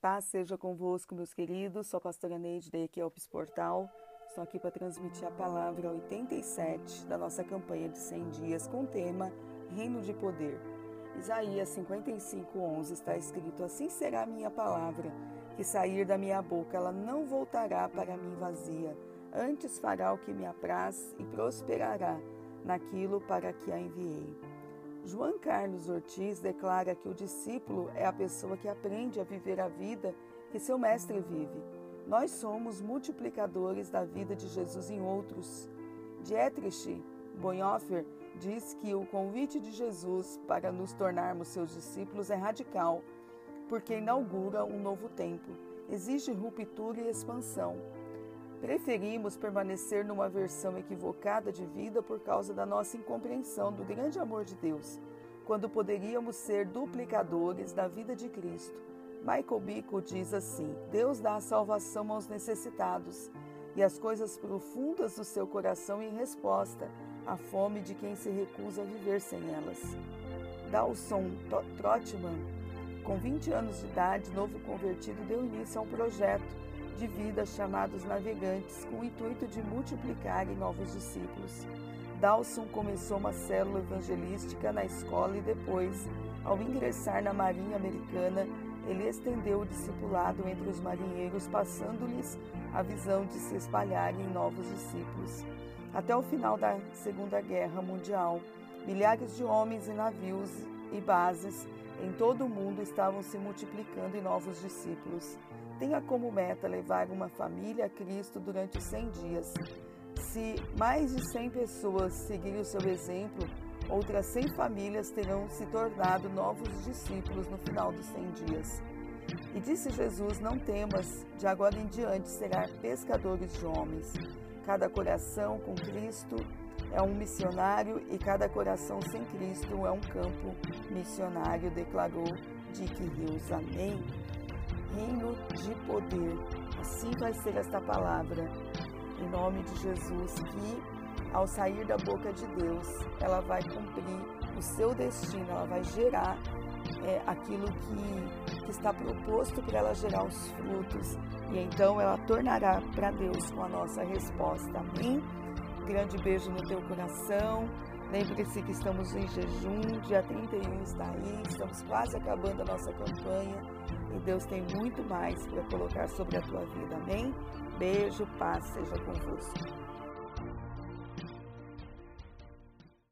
Paz seja convosco, meus queridos. Sou a pastora Neide da Equiopes Portal. Estou aqui para transmitir a palavra 87 da nossa campanha de 100 dias com o tema Reino de Poder. Isaías 55:11 está escrito: Assim será a minha palavra que sair da minha boca, ela não voltará para mim vazia, antes fará o que me apraz e prosperará naquilo para que a enviei. João Carlos Ortiz declara que o discípulo é a pessoa que aprende a viver a vida que seu mestre vive. Nós somos multiplicadores da vida de Jesus em outros. Dietrich Bonhoeffer diz que o convite de Jesus para nos tornarmos seus discípulos é radical, porque inaugura um novo tempo, exige ruptura e expansão. Preferimos permanecer numa versão equivocada de vida por causa da nossa incompreensão do grande amor de Deus, quando poderíamos ser duplicadores da vida de Cristo. Michael Bico diz assim: Deus dá a salvação aos necessitados e as coisas profundas do seu coração em resposta à fome de quem se recusa a viver sem elas. Dawson Trotman, com 20 anos de idade, novo convertido, deu início a um projeto de vida chamados navegantes, com o intuito de multiplicarem novos discípulos. Dawson começou uma célula evangelística na escola e depois, ao ingressar na Marinha Americana, ele estendeu o discipulado entre os marinheiros, passando-lhes a visão de se espalharem novos discípulos. Até o final da Segunda Guerra Mundial, milhares de homens e navios e bases em todo o mundo estavam se multiplicando em novos discípulos. Tenha como meta levar uma família a Cristo durante 100 dias. Se mais de 100 pessoas seguirem o seu exemplo, outras 100 famílias terão se tornado novos discípulos no final dos 100 dias. E disse Jesus: Não temas, de agora em diante será pescadores de homens. Cada coração com Cristo é um missionário e cada coração sem Cristo é um campo missionário, declarou Dick Rios. Amém reino de poder. Assim vai ser esta palavra, em nome de Jesus, que ao sair da boca de Deus, ela vai cumprir o seu destino, ela vai gerar é, aquilo que, que está proposto para ela gerar os frutos, e então ela tornará para Deus com a nossa resposta. Amém? Grande beijo no teu coração. Lembre-se que estamos em jejum, dia 31 está aí, estamos quase acabando a nossa campanha e Deus tem muito mais para colocar sobre a tua vida. Amém? Beijo, paz seja convosco.